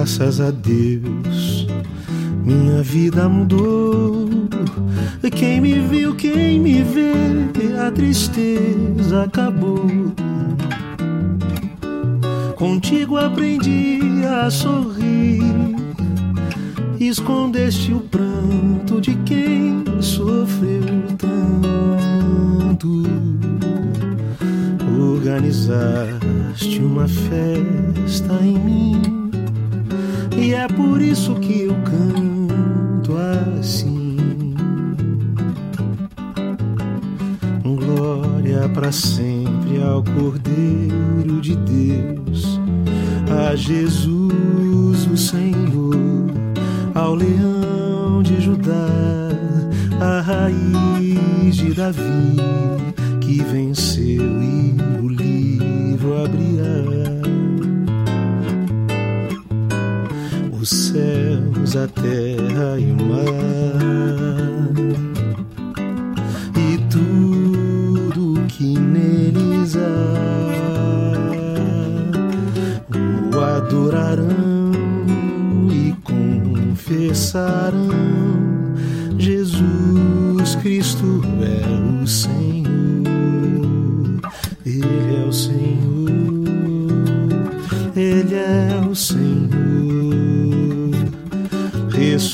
Graças a Deus, minha vida mudou. Quem me viu, quem me vê, a tristeza acabou. Contigo aprendi a sorrir, escondeste o pranto de quem sofreu tanto. Organizaste uma festa em mim, e é por isso que eu canto assim. Glória para sempre ao Cordeiro de Deus, a Jesus o Senhor, ao leão de Judá, a raiz de Davi, que venceu e o livro abrirá. A terra e o mar, e tudo que neles há, o adorarão e confessarão: Jesus Cristo é o Senhor,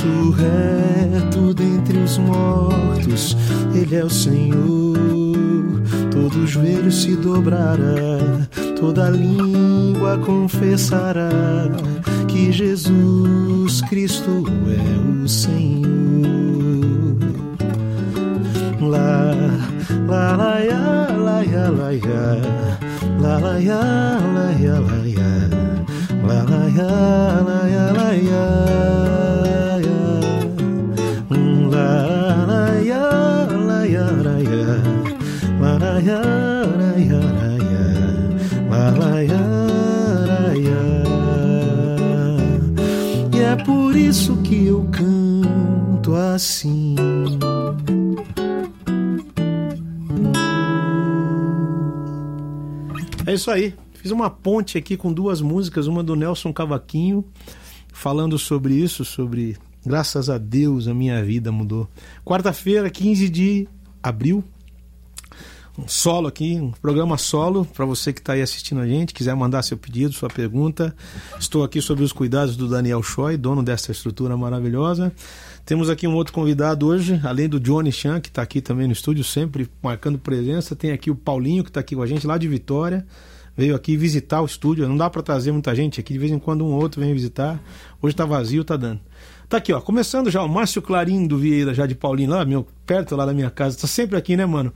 ressurreto dentre os mortos, Ele é o Senhor. Todo joelho se dobrará, toda língua confessará que Jesus Cristo é o Senhor. Lá, lá, lá, ya, lá, ya, lá, ya, lá, lá, ya, lá, ya, lá, ya, lá, lá, ya, lá, ya, lá, ya, E é por isso que eu canto assim. É isso aí. Fiz uma ponte aqui com duas músicas, uma do Nelson Cavaquinho, falando sobre isso, sobre graças a Deus a minha vida mudou. Quarta-feira, 15 de abril, um solo aqui, um programa solo para você que está aí assistindo a gente, quiser mandar seu pedido, sua pergunta. Estou aqui sobre os cuidados do Daniel Choi, dono dessa estrutura maravilhosa. Temos aqui um outro convidado hoje, além do Johnny Chan, que está aqui também no estúdio, sempre marcando presença. Tem aqui o Paulinho, que está aqui com a gente lá de Vitória. Veio aqui visitar o estúdio. Não dá para trazer muita gente aqui, de vez em quando um ou outro vem visitar. Hoje está vazio, tá dando. Tá aqui, ó. Começando já, o Márcio Clarim do Vieira, já de Paulinho, lá, meu, perto lá da minha casa. Tá sempre aqui, né, mano?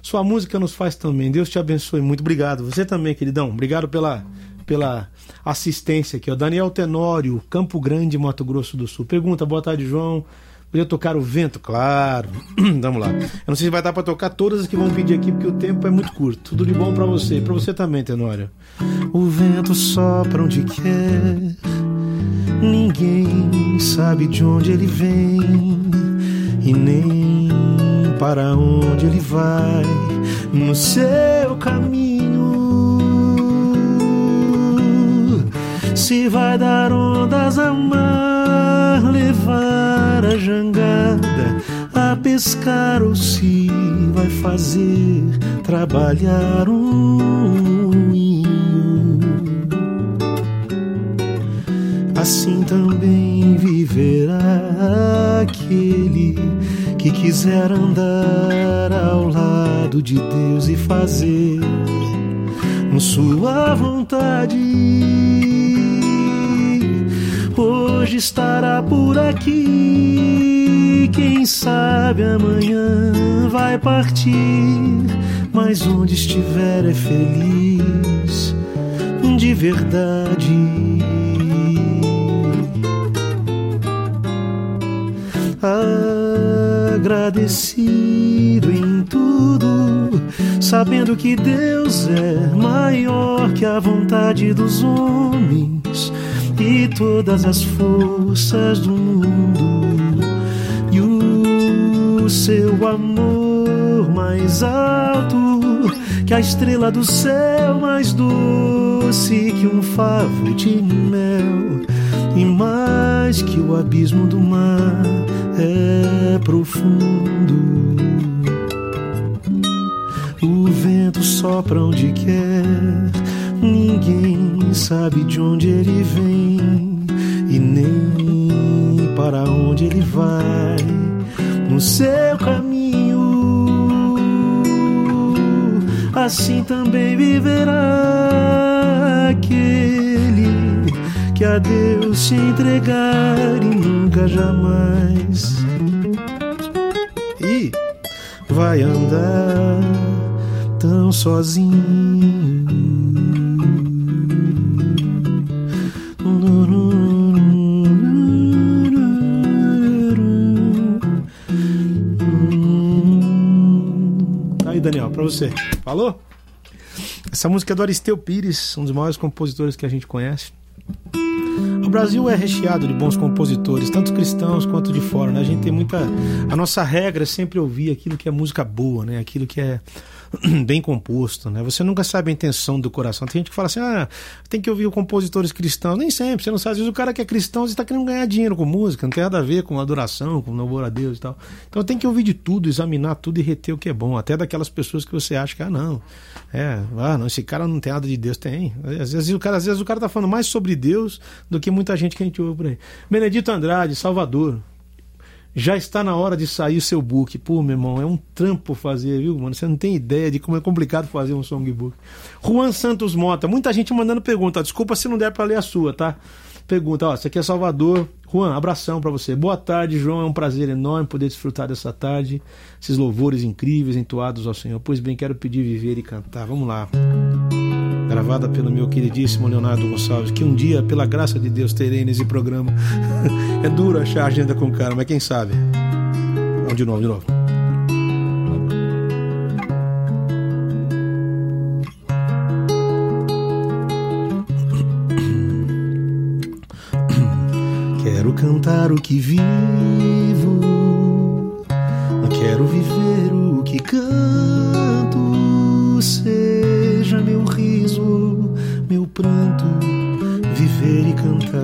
Sua música nos faz também. Deus te abençoe muito. Obrigado. Você também, queridão. Obrigado pela, pela assistência aqui, ó. Daniel Tenório, Campo Grande, Mato Grosso do Sul. Pergunta, boa tarde, João. Podia tocar o vento? Claro. Vamos lá. Eu não sei se vai dar para tocar todas as que vão pedir aqui, porque o tempo é muito curto. Tudo de bom para você. Para você também, Tenório. O vento sopra onde quer. Ninguém sabe de onde ele vem e nem para onde ele vai no seu caminho. Se vai dar ondas a mar, levar a jangada a pescar ou se vai fazer trabalhar um moinho. Assim também viverá aquele que quiser andar ao lado de Deus e fazer sua vontade. Hoje estará por aqui, quem sabe amanhã vai partir, mas onde estiver é feliz de verdade. Agradecido em tudo, sabendo que Deus é maior que a vontade dos homens e todas as forças do mundo, e o seu amor mais alto que a estrela do céu mais doce que um favo de mel e mais que o abismo do mar é profundo. O vento sopra onde quer, ninguém sabe de onde ele vem e nem para onde ele vai no seu caminho. Assim também viverá aquele que a Deus se entregar e nunca jamais e vai andar tão sozinho. Aí, Daniel, para você. Falou? Essa música é do Aristeu Pires, um dos maiores compositores que a gente conhece. O Brasil é recheado de bons compositores, tanto cristãos quanto de fora, né? A gente tem muita. A nossa regra é sempre ouvir aquilo que é música boa, né? Aquilo que é bem composto, né? Você nunca sabe a intenção do coração. Tem gente que fala assim, ah, tem que ouvir compositores cristãos. Nem sempre, você não sabe. Às vezes o cara que é cristão está querendo ganhar dinheiro com música, não tem nada a ver com adoração, com louvor a Deus e tal. Então tem que ouvir de tudo, examinar tudo e reter o que é bom. Até daquelas pessoas que você acha que, ah, não, é, ah, não, esse cara não tem nada de Deus. Tem. Às vezes o cara, às vezes o cara tá falando mais sobre Deus do que muita gente que a gente ouve por aí. Benedito Andrade, Salvador. Já está na hora de sair o seu book. Pô, meu irmão, é um trampo fazer, viu, mano? Você não tem ideia de como é complicado fazer um songbook. Juan Santos Mota, muita gente mandando pergunta. Desculpa se não der para ler a sua, tá? Pergunta, ó, isso aqui é Salvador. Juan, abração para você. Boa tarde, João. É um prazer enorme poder desfrutar dessa tarde, esses louvores incríveis entoados ao Senhor. Pois bem, quero pedir viver e cantar. Vamos lá. Gravada pelo meu queridíssimo Leonardo Gonçalves, que um dia, pela graça de Deus, terei nesse programa. é duro achar agenda com cara, mas quem sabe? Vamos de novo, de novo. Quero cantar o que vivo, quero viver o que canto, meu pranto, viver e cantar.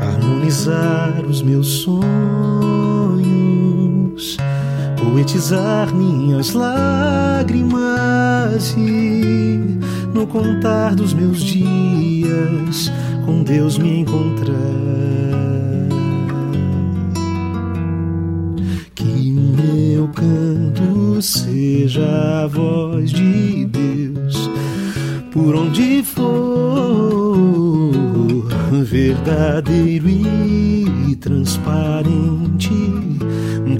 Harmonizar os meus sonhos, poetizar minhas lágrimas e no contar dos meus dias com Deus me encontrar. Seja a voz de Deus por onde for, verdadeiro e transparente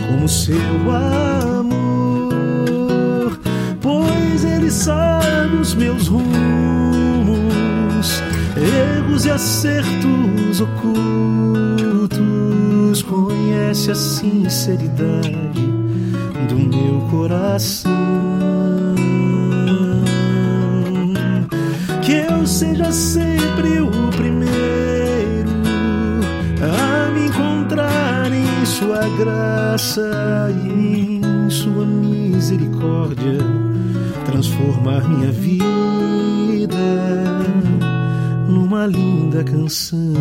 como seu amor, pois Ele sabe os meus rumos, erros e acertos ocultos, conhece a sinceridade do meu coração. Que eu seja sempre o primeiro a me encontrar em Sua graça e em Sua misericórdia, transformar minha vida numa linda canção.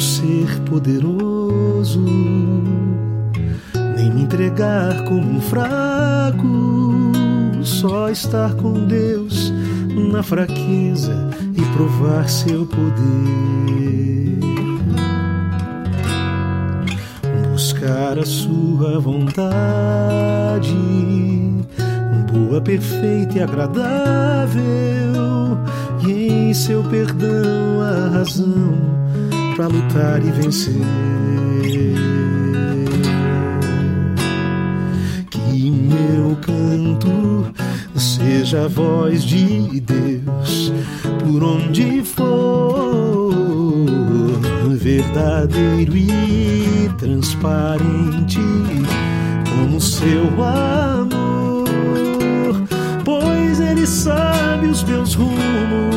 Ser poderoso, nem me entregar como um fraco, só estar com Deus na fraqueza e provar seu poder. Buscar a sua vontade, boa, perfeita e agradável, e em seu perdão a razão para lutar e vencer. Que meu canto seja a voz de Deus por onde for, verdadeiro e transparente como seu amor, pois Ele sabe os meus rumos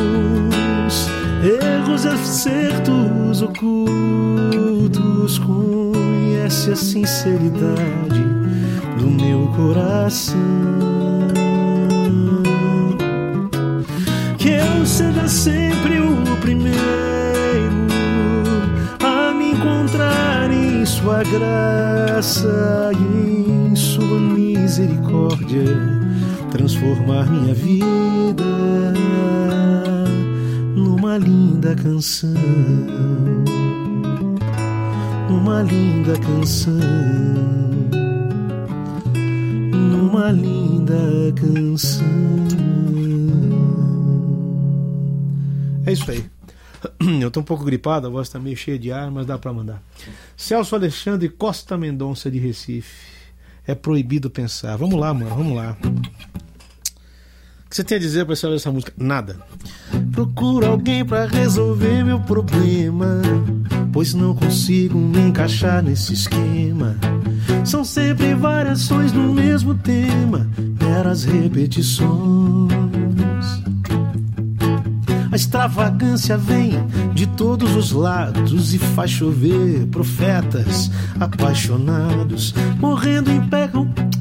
erros, acertos ocultos. Conhece a sinceridade do meu coração. Que eu seja sempre o primeiro a me encontrar em Sua graça e em Sua misericórdia, transformar minha vida numa linda canção, numa linda canção, numa linda canção. É isso aí. Eu tô um pouco gripado, a voz tá meio cheia de ar, mas dá para mandar. Celso Alexandre Costa Mendonça de Recife. É proibido pensar. Vamos lá, mano, vamos lá. Que você tem a dizer para essa música? Nada. Procuro alguém para resolver meu problema, pois não consigo me encaixar nesse esquema. São sempre variações do mesmo tema, meras repetições. A extravagância vem de todos os lados e faz chover profetas apaixonados, morrendo em pé,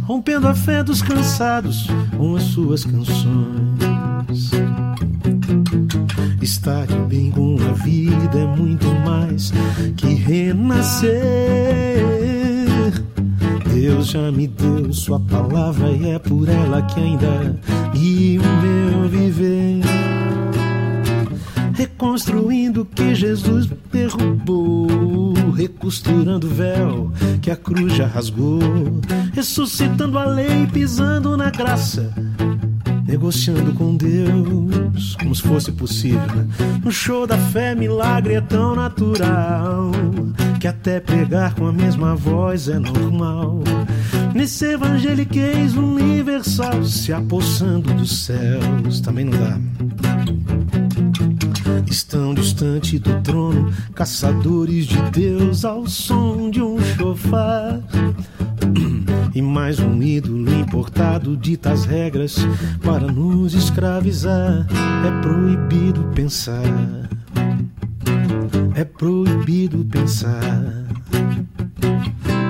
rompendo a fé dos cansados com as suas canções. Estar bem com a vida é muito mais que renascer. Deus já me deu sua palavra e é por ela que ainda guia o meu viver reconstruindo o que Jesus derrubou, recosturando o véu que a cruz já rasgou, ressuscitando a lei, pisando na graça, negociando com Deus como se fosse possível. No show da fé, milagre é tão natural que até pregar com a mesma voz é normal. Nesse evangeliquez universal, se apossando dos céus, também não dá estão distante do trono, caçadores de Deus ao som de um chofar. E mais um ídolo importado dita as regras para nos escravizar. É proibido pensar. É proibido pensar.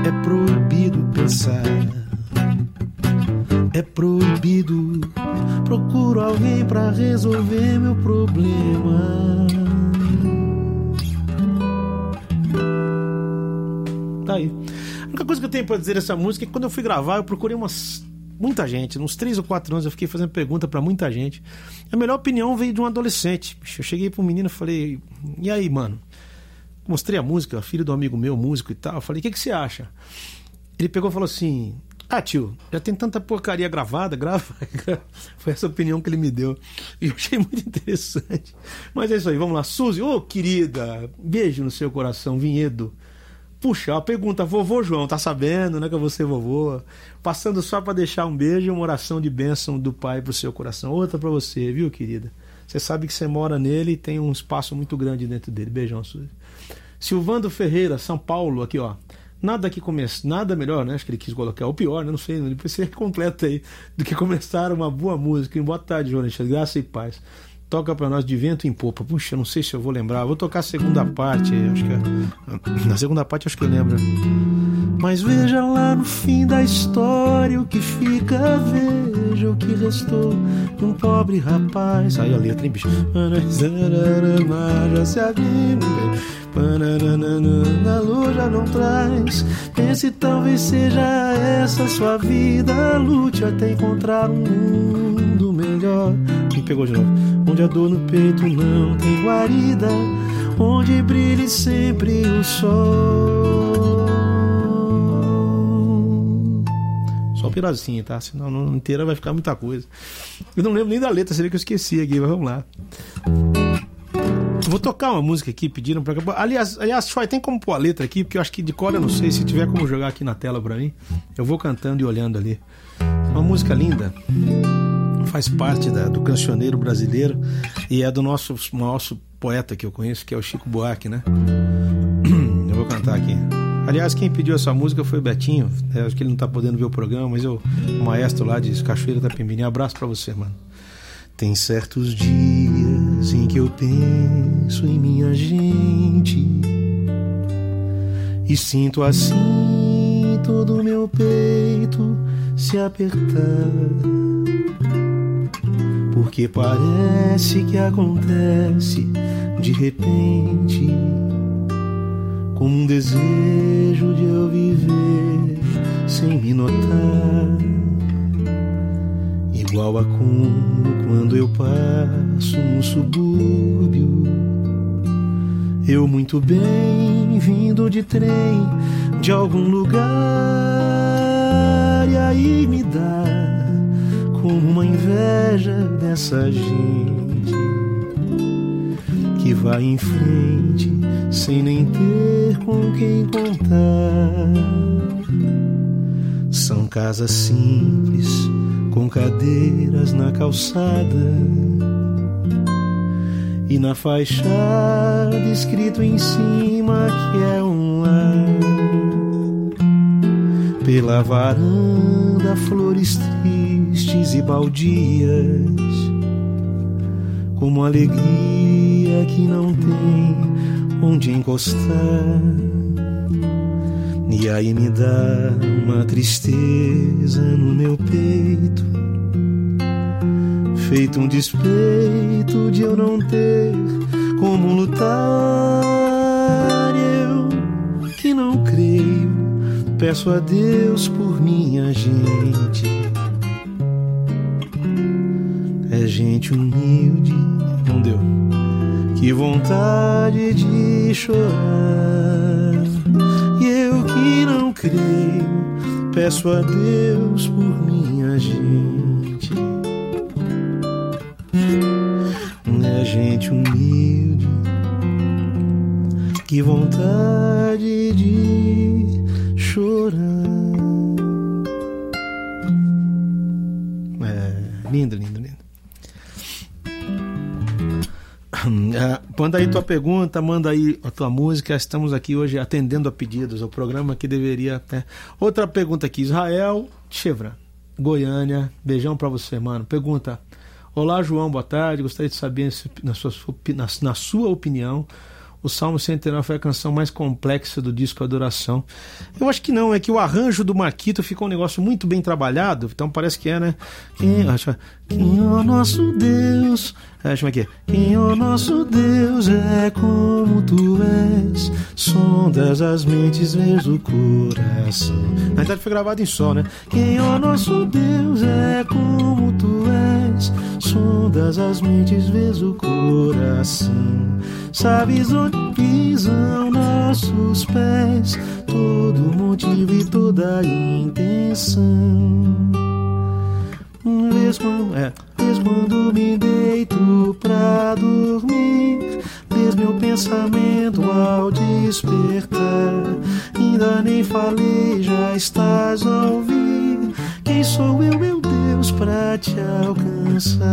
É proibido pensar. É proibido. Procuro alguém para resolver meu problema. Tá aí. A única coisa que eu tenho para dizer dessa música é que quando eu fui gravar, eu procurei umas muita gente, uns 3 ou 4 anos eu fiquei fazendo pergunta para muita gente. A melhor opinião veio de um adolescente. Eu cheguei um menino e falei: "E aí, mano?" Mostrei a música, filho do amigo meu, músico e tal. Eu falei: "O que que você acha?" Ele pegou e falou assim: ah, tio, já tem tanta porcaria gravada, grava. Foi essa opinião que ele me deu. E eu achei muito interessante. Mas é isso aí, vamos lá. Suzy, ô oh, querida, beijo no seu coração, Vinhedo. Puxa, a pergunta, vovô João, tá sabendo, né, que vou ser vovô? Passando só para deixar um beijo e uma oração de bênção do pai pro seu coração. Outra para você, viu, querida? Você sabe que você mora nele e tem um espaço muito grande dentro dele. Beijão, Suzy. Silvando Ferreira, São Paulo, aqui, ó. Nada que comece, nada melhor, né? Acho que ele quis colocar o pior, né? Não sei, depois você completa aí, do que começar uma boa música. Boa tarde, Jonas. Graça e paz. Toca para nós de vento em popa. Puxa, não sei se eu vou lembrar. Vou tocar a segunda parte. Acho que é... na segunda parte acho que eu lembro. Mas veja lá no fim da história o que fica, veja o que restou de um pobre rapaz. Aí a letra, hein, bicho? Já se abrindo, a luz já não traz. Pense, talvez seja essa sua vida. Lute até encontrar um mundo melhor. Me pegou de novo. Onde a dor no peito não tem guarida. Onde brilhe sempre o sol. Só um pedacinho, tá? Senão não inteira vai ficar muita coisa. Eu não lembro nem da letra, seria que eu esqueci aqui, mas vamos lá. Vou tocar uma música aqui, pediram pra. Aliás, aliás, Choi, tem como pôr a letra aqui? Porque eu acho que de cor eu não sei. Se tiver como jogar aqui na tela pra mim, eu vou cantando e olhando ali. Uma música linda. Faz parte da, do cancioneiro brasileiro e é do nosso maior poeta que eu conheço, que é o Chico Buarque, né? Eu vou cantar aqui. Aliás, quem pediu essa música foi o Betinho. É, acho que ele não tá podendo ver o programa, mas eu, o maestro lá de Cachoeira da Pimbininha. Abraço para você, mano. Tem certos dias em que eu penso em minha gente e sinto assim todo o meu peito se apertar. Porque parece que acontece de repente, como um desejo de eu viver sem me notar. Igual a como quando eu passo no subúrbio. Eu muito bem vindo de trem de algum lugar e aí me dá como uma inveja dessa gente que vai em frente sem nem ter com quem contar. São casas simples com cadeiras na calçada e na fachada escrito em cima que é um lar. Pela varanda, flores tristes e baldias, como alegria que não tem onde encostar. E aí me dá uma tristeza no meu peito, feito um despeito de eu não ter como lutar. Eu que não creio, peço a Deus por minha gente. É gente humilde, não deu. Que vontade de chorar que não creio, peço a Deus por minha gente. É gente humilde, que vontade de chorar. É, lindo, lindo, lindo. É, manda aí tua pergunta, manda aí a tua música. Estamos aqui hoje atendendo a pedidos. O programa que deveria. Né? Outra pergunta aqui: Israel Chevra, Goiânia. Beijão para você, mano. Pergunta: Olá, João, boa tarde. Gostaria de saber, na sua, na, na sua opinião, o Salmo 109 foi a canção mais complexa do disco Adoração. Eu acho que não, é que o arranjo do Marquito ficou um negócio muito bem trabalhado, então parece que é, né? Quem, acho, quem é o nosso Deus? É, chama aqui. Quem é o nosso Deus é como tu és, sondas as mentes, vês o coração. Na verdade foi gravado em sol, né? Quem é o nosso Deus é como tu és, sondas as mentes, vês o coração. Sabes onde pisam nossos pés, todo motivo e toda intenção. Vês quando, é, vês quando me deito pra dormir, vês meu pensamento ao despertar. Ainda nem falei, já estás a ouvir. Quem sou eu, meu Deus, pra te alcançar?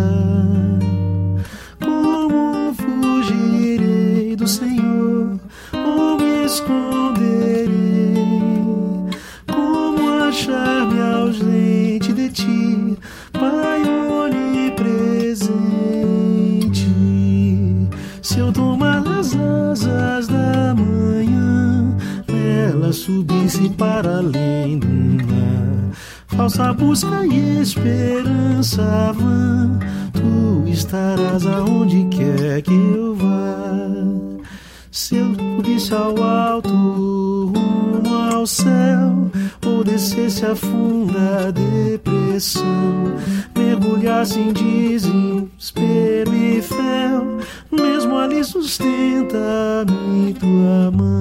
Como fugirei do Senhor? Ou me esconderei? Descesse a funda depressão, mergulhasse em desespero e fé, mesmo ali sustenta-me tua mão.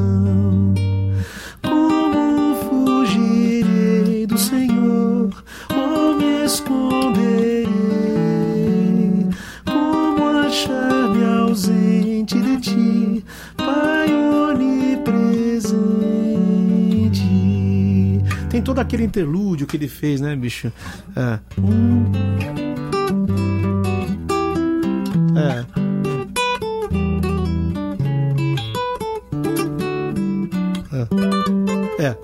Que ele fez, né, bicho? É. É. É. É.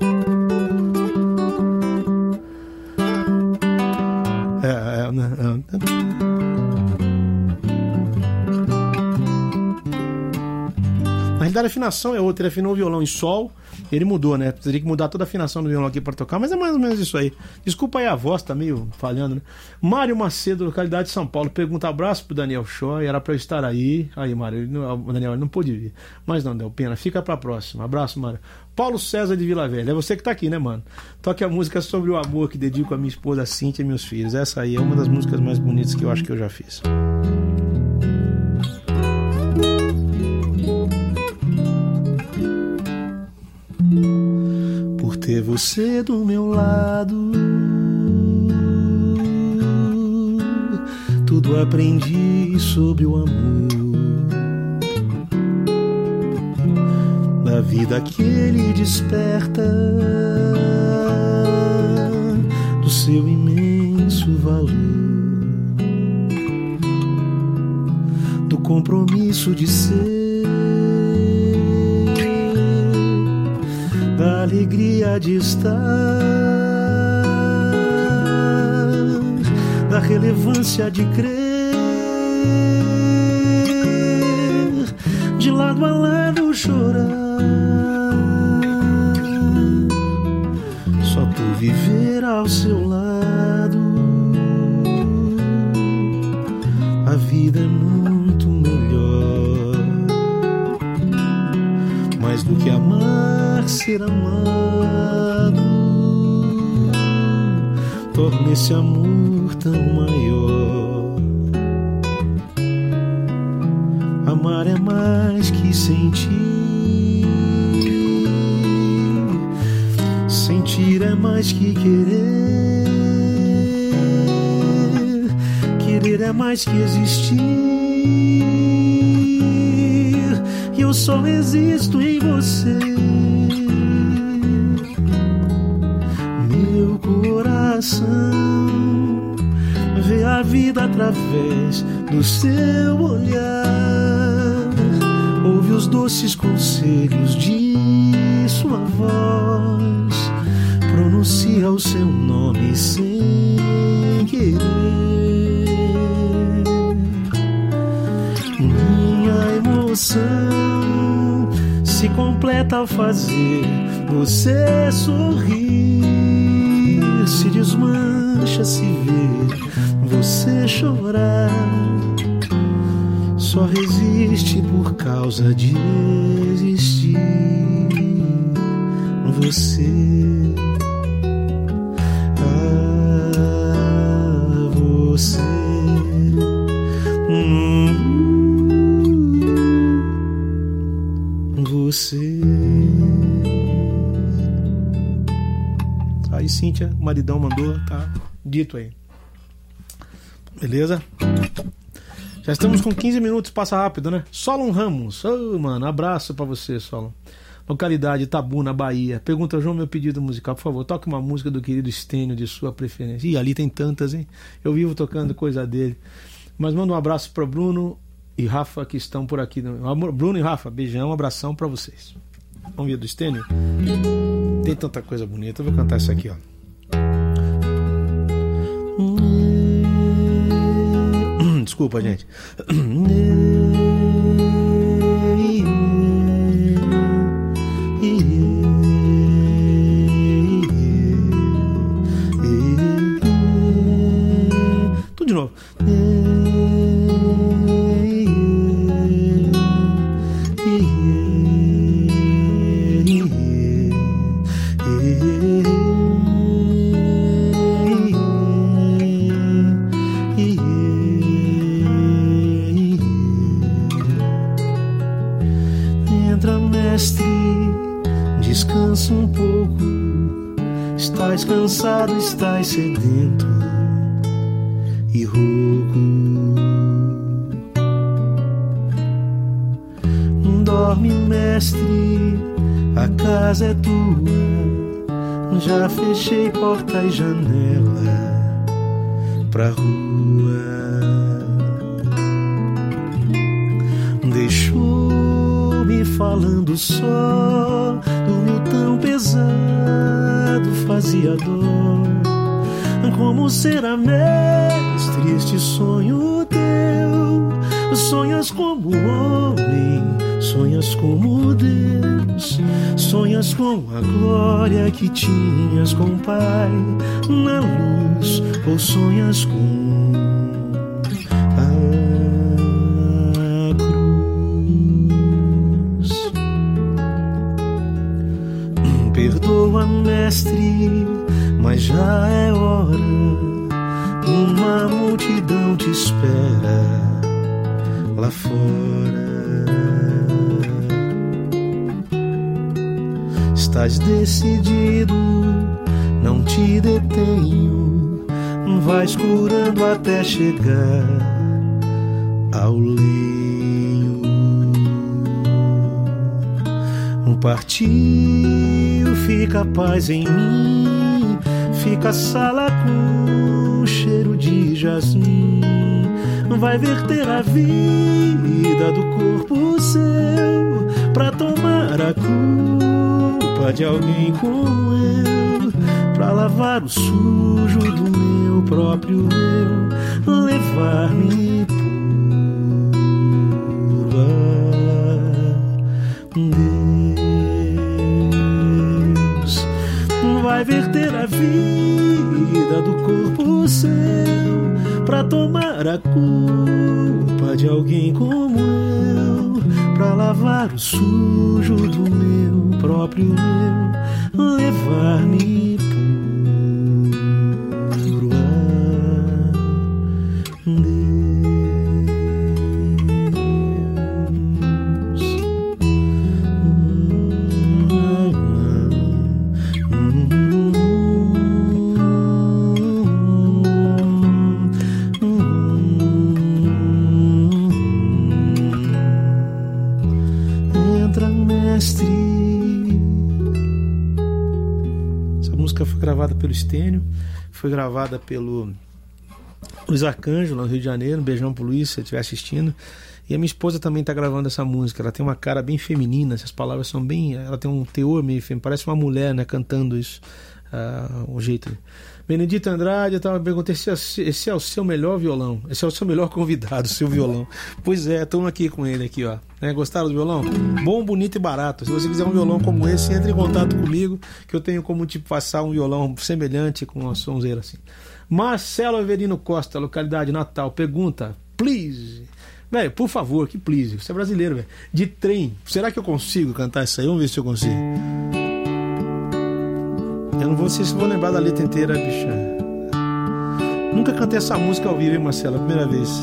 É, é, né, é. realidade a afinação é outra. Ele afinou o violão em sol, ele mudou, né? Teria que mudar toda a afinação do violão aqui para tocar, mas é mais ou menos isso aí. Desculpa aí a voz, tá meio falhando, né? Mário Macedo, localidade de São Paulo, pergunta abraço pro Daniel Choi, era para eu estar aí. Aí, Mário, o Daniel ele não pôde vir. Mas não deu pena, fica pra próxima. Abraço, Mário. Paulo César de Vila Velha, é você que tá aqui, né, mano? Toque a música sobre o amor que dedico a minha esposa Cíntia e meus filhos. Essa aí é uma das músicas mais bonitas que eu acho que eu já fiz. Por ter você do meu lado, tudo aprendi sobre o amor. Da vida que ele desperta, do seu imenso valor, do compromisso de ser da alegria de estar, da relevância de crer, de lado a lado chorar, só por viver ao seu lado, a vida é muito melhor, mais do que amar ser amado torna esse amor tão maior. Amar é mais que sentir, sentir é mais que querer, querer é mais que existir. E eu só existo em você. Através do seu olhar, ouve os doces conselhos de sua voz, pronuncia o seu nome sem querer. Minha emoção se completa ao fazer você sorrir chorar. Só resiste por causa de existir você. Ah, você. Você. Aí, Cíntia, o maridão mandou, tá dito aí. Beleza? Já estamos com 15 minutos, passa rápido, né? Solon Ramos, oh, mano, abraço para você, Solon. Localidade Tabuna, Bahia. Pergunta, João, meu pedido musical, por favor, toque uma música do querido Estênio de sua preferência. Ih, ali tem tantas, hein? Eu vivo tocando coisa dele. Mas manda um abraço para Bruno e Rafa que estão por aqui. Bruno e Rafa, beijão, abração para vocês. Vamos ver do Estênio? Tem tanta coisa bonita. Eu vou cantar isso aqui, ó. Desculpa, gente. estás sedento e rouco. Dorme, mestre, a casa é tua. Já fechei porta e janela pra rua. A glória que tinhas com o Pai na luz, ou sonhas com a cruz. Perdoa, mestre, mas já é hora. Uma multidão te espera lá fora. Estás decidido, não te detenho, vais curando até chegar ao leio. Um partiu, fica paz em mim, fica a sala com cheiro de jasmim vai verter a vida do corpo seu pra tomar a culpa de alguém como eu, pra lavar o sujo do meu próprio eu, levar-me por Deus. Vai verter a vida do corpo seu pra tomar a culpa de alguém como eu, pra lavar o sujo do meu próprio eu, levar-me puro a Estênio, foi gravada pelo Luiz Arcanjo, lá no Rio de Janeiro. Um beijão pro Luiz, se você estiver assistindo. E a minha esposa também está gravando essa música. Ela tem uma cara bem feminina, essas palavras são bem. Ela tem um teor meio feminino, parece uma mulher, né, cantando isso. Uh, o jeito. Benedito Andrade, eu estava perguntando se esse é o seu melhor violão. Esse é o seu melhor convidado, seu violão. Pois é, estamos aqui com ele aqui, ó. É, gostaram do violão? Bom, bonito e barato. Se você quiser um violão como esse, entre em contato comigo, que eu tenho como te passar um violão semelhante com uma sonzeira assim. Marcelo Averino Costa, localidade Natal, pergunta: please. Velho, por favor, que please. Você é brasileiro, velho. De trem. Será que eu consigo cantar isso aí? Vamos ver se eu consigo. Eu não vou sei se vou lembrar da letra inteira, bicha. Nunca cantei essa música ao vivo, hein, Marcelo? Primeira vez.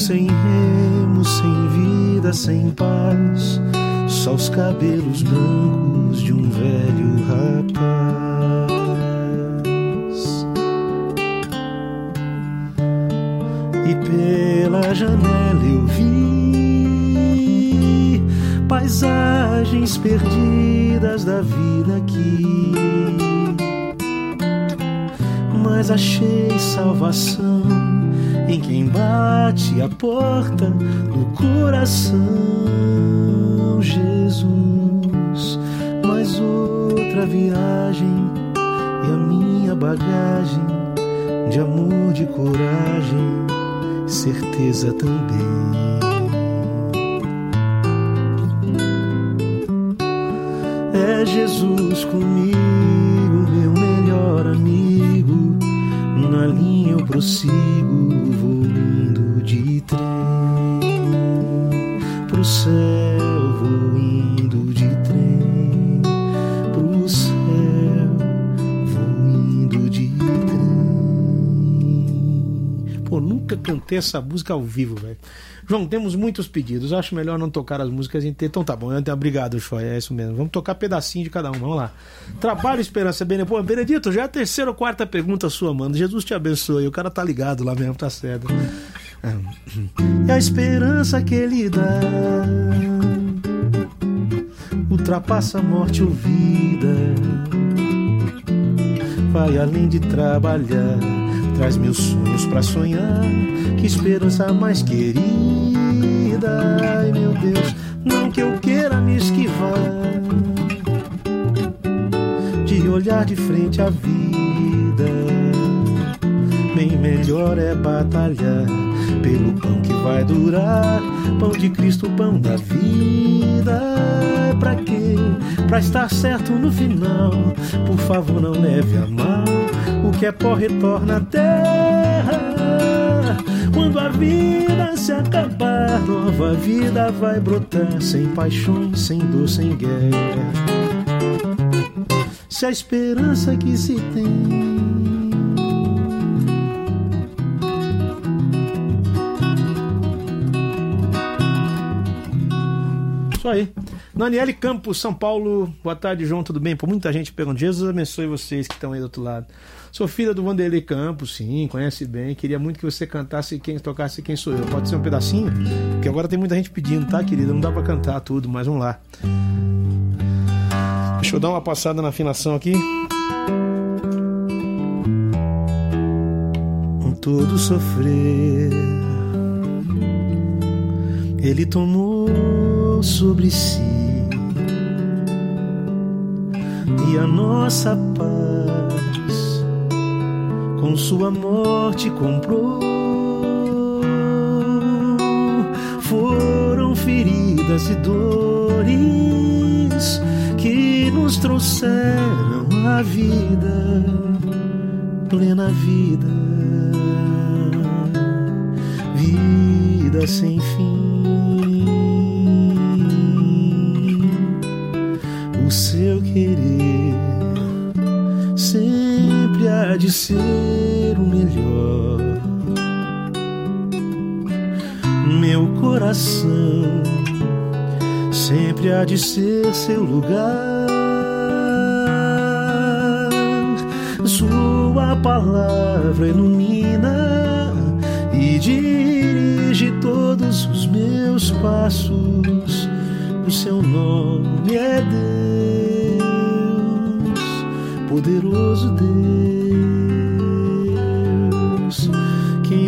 Sem remo, sem vida, sem paz, só os cabelos brancos de um velho rapaz. E pela janela eu vi paisagens perdidas da vida aqui. Mas achei salvação em quem bate a porta do coração, Jesus. Mais outra viagem e a minha bagagem de amor, de coragem, certeza também. É Jesus comigo, meu melhor amigo. Na linha eu prossigo cantei essa música ao vivo, velho. João, temos muitos pedidos. Acho melhor não tocar as músicas inteiras. Então tá bom, obrigado, Choi. É isso mesmo. Vamos tocar pedacinho de cada um. Vamos lá. Trabalho, esperança, Benedito. Pô, Benedito, já é a terceira ou quarta pergunta sua, mano. Jesus te abençoe. O cara tá ligado lá mesmo, tá certo. É a esperança que ele dá ultrapassa a morte ou vida. Vai além de trabalhar traz meus sonhos para sonhar. Que esperança mais querida, ai meu Deus, não que eu queira me esquivar de olhar de frente à vida. Bem melhor é batalhar pelo pão que vai durar, pão de Cristo, pão da vida. Pra estar certo no final. Por favor, não leve a mal o que é pó retorna à terra. Quando a vida se acabar, nova vida vai brotar, sem paixões, sem dor, sem guerra. Se a esperança que se tem Isso aí. Daniele Campos, São Paulo. Boa tarde, João. Tudo bem? Por muita gente pergunta. Jesus abençoe vocês que estão aí do outro lado. Sou filha do Vanderlei Campos, sim, conhece bem. Queria muito que você cantasse quem tocasse quem sou eu. Pode ser um pedacinho? Porque agora tem muita gente pedindo, tá, querida? Não dá para cantar tudo, mas vamos lá. Deixa eu dar uma passada na afinação aqui. Um todo sofrer, ele sobre si e a nossa paz com sua morte comprou. Foram feridas e dores que nos trouxeram a vida, plena vida, vida sem fim. De ser o melhor. Meu coração sempre há de ser seu lugar. Sua palavra ilumina e dirige todos os meus passos. O seu nome é Deus, poderoso Deus.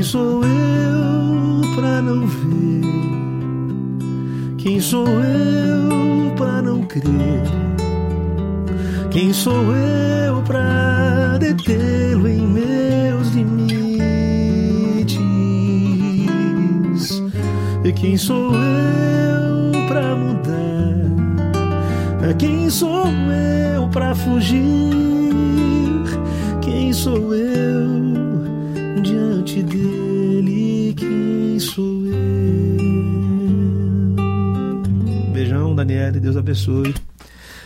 Quem sou eu para não ver? Quem sou eu para não crer? Quem sou eu para detê-lo em meus limites? E quem sou eu para mudar? Quem sou eu para fugir? Quem sou eu diante dele? Quem sou eu? Beijão, Daniele, Deus abençoe.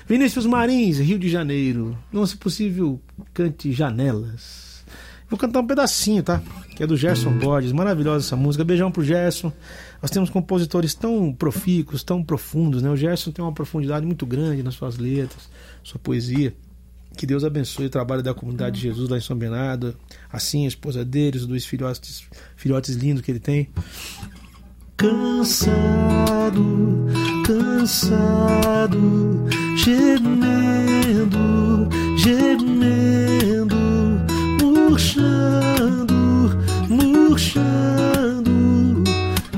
Vinícius Marins, Rio de Janeiro. Não, se possível, cante Janelas. Vou cantar um pedacinho, tá? Que é do Gerson Borges. Maravilhosa essa música. Beijão pro Gerson. Nós temos compositores tão profícuos, tão profundos, né? O Gerson tem uma profundidade muito grande nas suas letras, sua poesia. Que Deus abençoe o trabalho da comunidade de Jesus lá em São Bernardo. Assim, a esposa deles, os dois filhotes, filhotes lindos que ele tem. Cansado, cansado, gemendo, gemendo, murchando, murchando,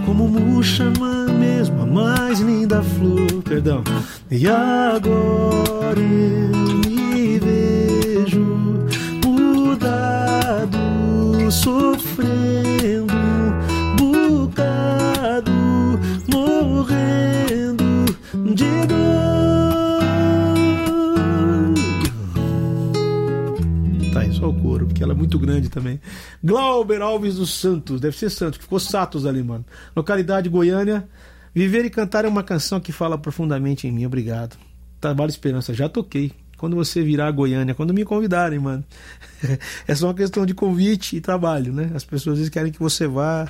como murcha mesmo a mais linda flor, perdão. E agora eu muito grande também. Glauber Alves dos Santos, deve ser Santos, que ficou Satos ali, mano. Localidade Goiânia. Viver e cantar é uma canção que fala profundamente em mim, obrigado. Trabalho Esperança, já toquei. Quando você virar a Goiânia, quando me convidarem, mano. É só uma questão de convite e trabalho, né? As pessoas vezes querem que você vá.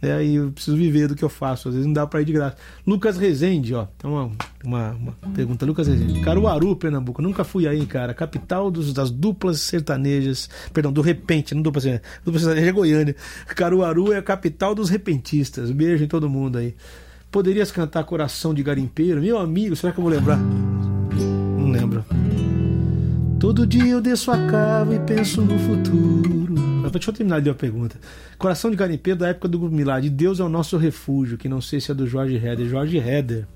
É, e eu preciso viver do que eu faço. Às vezes não dá pra ir de graça. Lucas Rezende, ó. Tem uma, uma, uma pergunta. Lucas Rezende. Caruaru, Pernambuco. Nunca fui aí, cara. Capital dos, das duplas sertanejas. Perdão, do repente. Não dupla sertaneja. Dupla sertaneja é Goiânia. Caruaru é a capital dos repentistas. Beijo em todo mundo aí. Poderias cantar Coração de Garimpeiro? Meu amigo, será que eu vou lembrar? Não lembro. Todo dia eu desço a cava e penso no futuro. Deixa eu terminar de a pergunta. Coração de Garimpeiro da época do Grupo Milagre. Deus é o nosso refúgio, que não sei se é do Jorge Heder. Jorge Heder.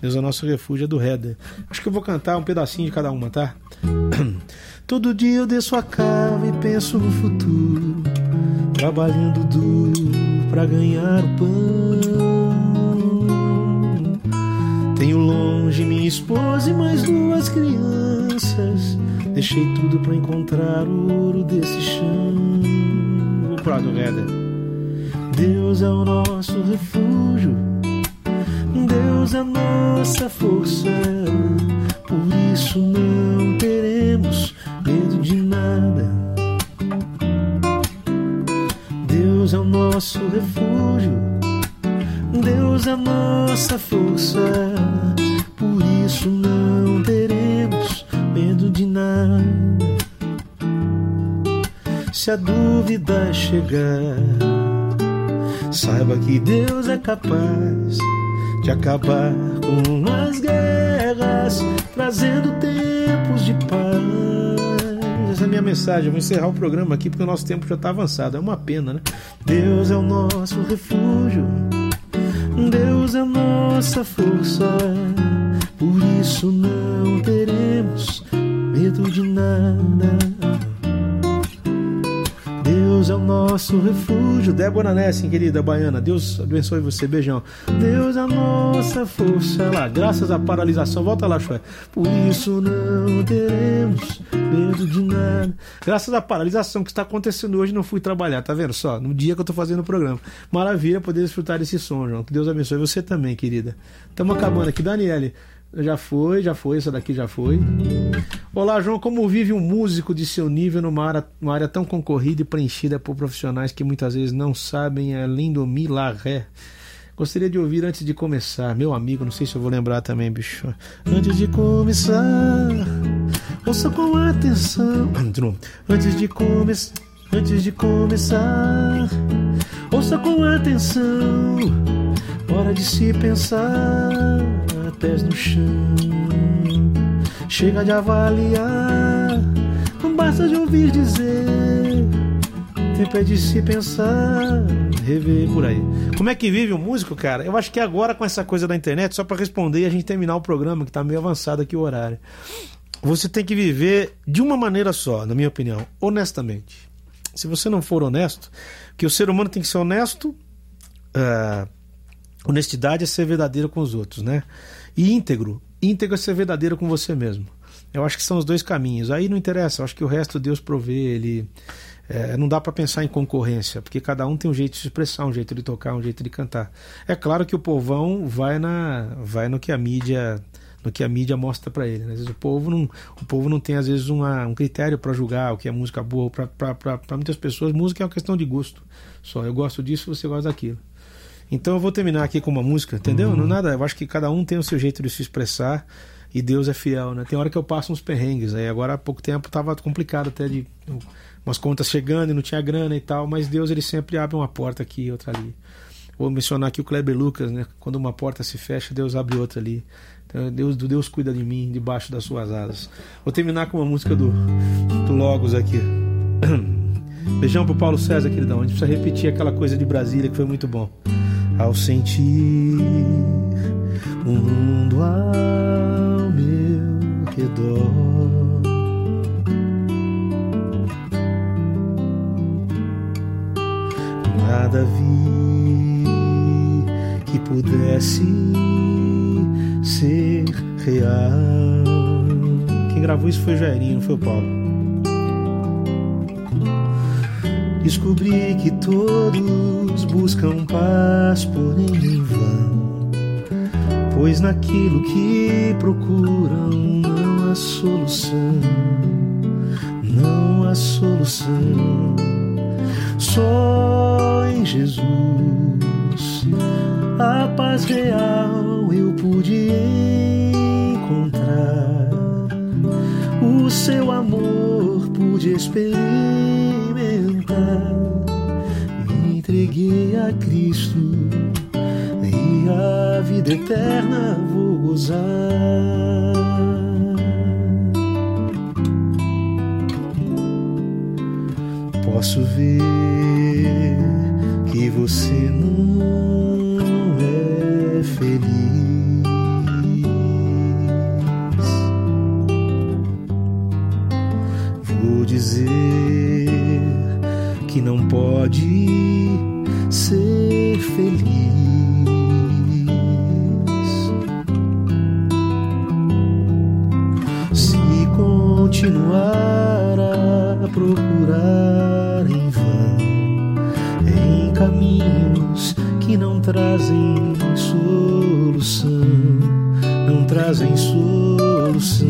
Deus é o nosso refúgio, é do Heder. Acho que eu vou cantar um pedacinho de cada uma, tá? Todo dia eu desço a cava e penso no futuro. Trabalhando duro pra ganhar o pão. Tenho longe minha esposa e mais duas crianças. Deixei tudo para encontrar o ouro desse chão. Deus é o nosso refúgio. Deus é nossa força. Por isso não teremos medo de nada. Deus é o nosso refúgio. Deus é nossa força. Por isso não teremos medo de nada. Se a dúvida chegar, saiba que Deus é capaz de acabar com as guerras, trazendo tempos de paz. Essa é a minha mensagem. Eu vou encerrar o programa aqui porque o nosso tempo já está avançado. É uma pena, né? Deus é o nosso refúgio. Deus é nossa força, por isso não teremos medo de nada. É o nosso refúgio. Débora Nessing, querida baiana, Deus abençoe você, beijão. Deus é a nossa força. Olha lá, graças à paralisação, volta lá, Chué. Por isso não teremos medo de nada. Graças à paralisação que está acontecendo hoje, não fui trabalhar, tá vendo só? No dia que eu tô fazendo o programa. Maravilha poder desfrutar desse som, João. Que Deus abençoe você também, querida. Estamos acabando aqui. Daniele, já foi, já foi, essa daqui já foi. Olá, João, como vive um músico de seu nível numa área, numa área tão concorrida e preenchida por profissionais que muitas vezes não sabem além do milaré? Gostaria de ouvir antes de começar, meu amigo, não sei se eu vou lembrar também, bicho. Antes de começar, ouça com atenção. Antes de começar, antes de começar, ouça com atenção. Hora de se pensar, pés no chão. Chega de avaliar, não basta de ouvir dizer. Tempo é de se pensar, rever por aí. Como é que vive o músico, cara? Eu acho que agora com essa coisa da internet, só para responder e a gente terminar o programa, que tá meio avançado aqui o horário. Você tem que viver de uma maneira só, na minha opinião, honestamente. Se você não for honesto, que o ser humano tem que ser honesto, uh, honestidade é ser verdadeiro com os outros, né? E íntegro, íntegro é ser verdadeiro com você mesmo. Eu acho que são os dois caminhos. Aí não interessa, eu acho que o resto Deus provê, ele é, não dá para pensar em concorrência, porque cada um tem um jeito de se expressar, um jeito de tocar, um jeito de cantar. É claro que o povão vai na, vai no que a mídia, no que a mídia mostra para ele. Né? Às vezes o povo não, o povo não tem às vezes uma, um critério para julgar o que é música boa. Para muitas pessoas, música é uma questão de gosto. Só eu gosto disso, você gosta daquilo. Então eu vou terminar aqui com uma música, entendeu? Uhum. Não nada. Eu acho que cada um tem o seu jeito de se expressar e Deus é fiel, né? Tem hora que eu passo uns perrengues aí. Agora há pouco tempo tava complicado até de umas contas chegando e não tinha grana e tal, mas Deus ele sempre abre uma porta aqui e outra ali. Vou mencionar aqui o Kleber Lucas, né? Quando uma porta se fecha, Deus abre outra ali. Então, Deus, Deus cuida de mim debaixo das suas asas. Vou terminar com uma música do, do Logos aqui. Beijão pro Paulo César, queridão. A gente precisa repetir aquela coisa de Brasília que foi muito bom ao sentir o mundo ao meu redor. Nada vi que pudesse ser real. Quem gravou isso foi o Jairinho, não foi o Paulo. Descobri que todos buscam paz, porém em vão, pois naquilo que procuram não há solução, não há solução. Só em Jesus a paz real eu pude encontrar. O seu amor pude experimentar. Me entreguei a Cristo e a vida eterna vou gozar. Posso ver que você não continuar a procurar em vão, em caminhos que não trazem solução, não trazem solução.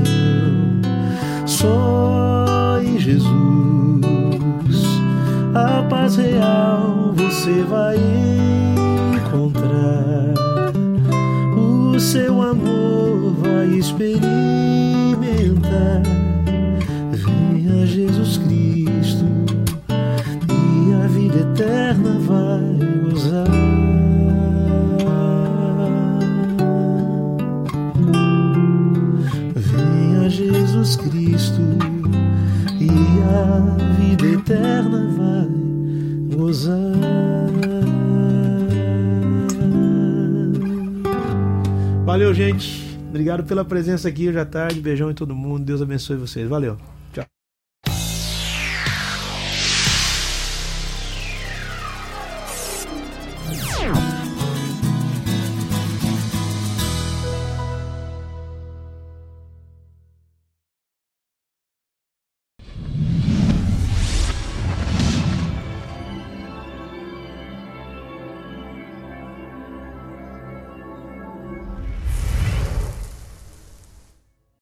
Só em Jesus a paz real você vai encontrar. O seu amor vai experimentar. Gente. Obrigado pela presença aqui hoje à tarde. Beijão em todo mundo. Deus abençoe vocês. Valeu.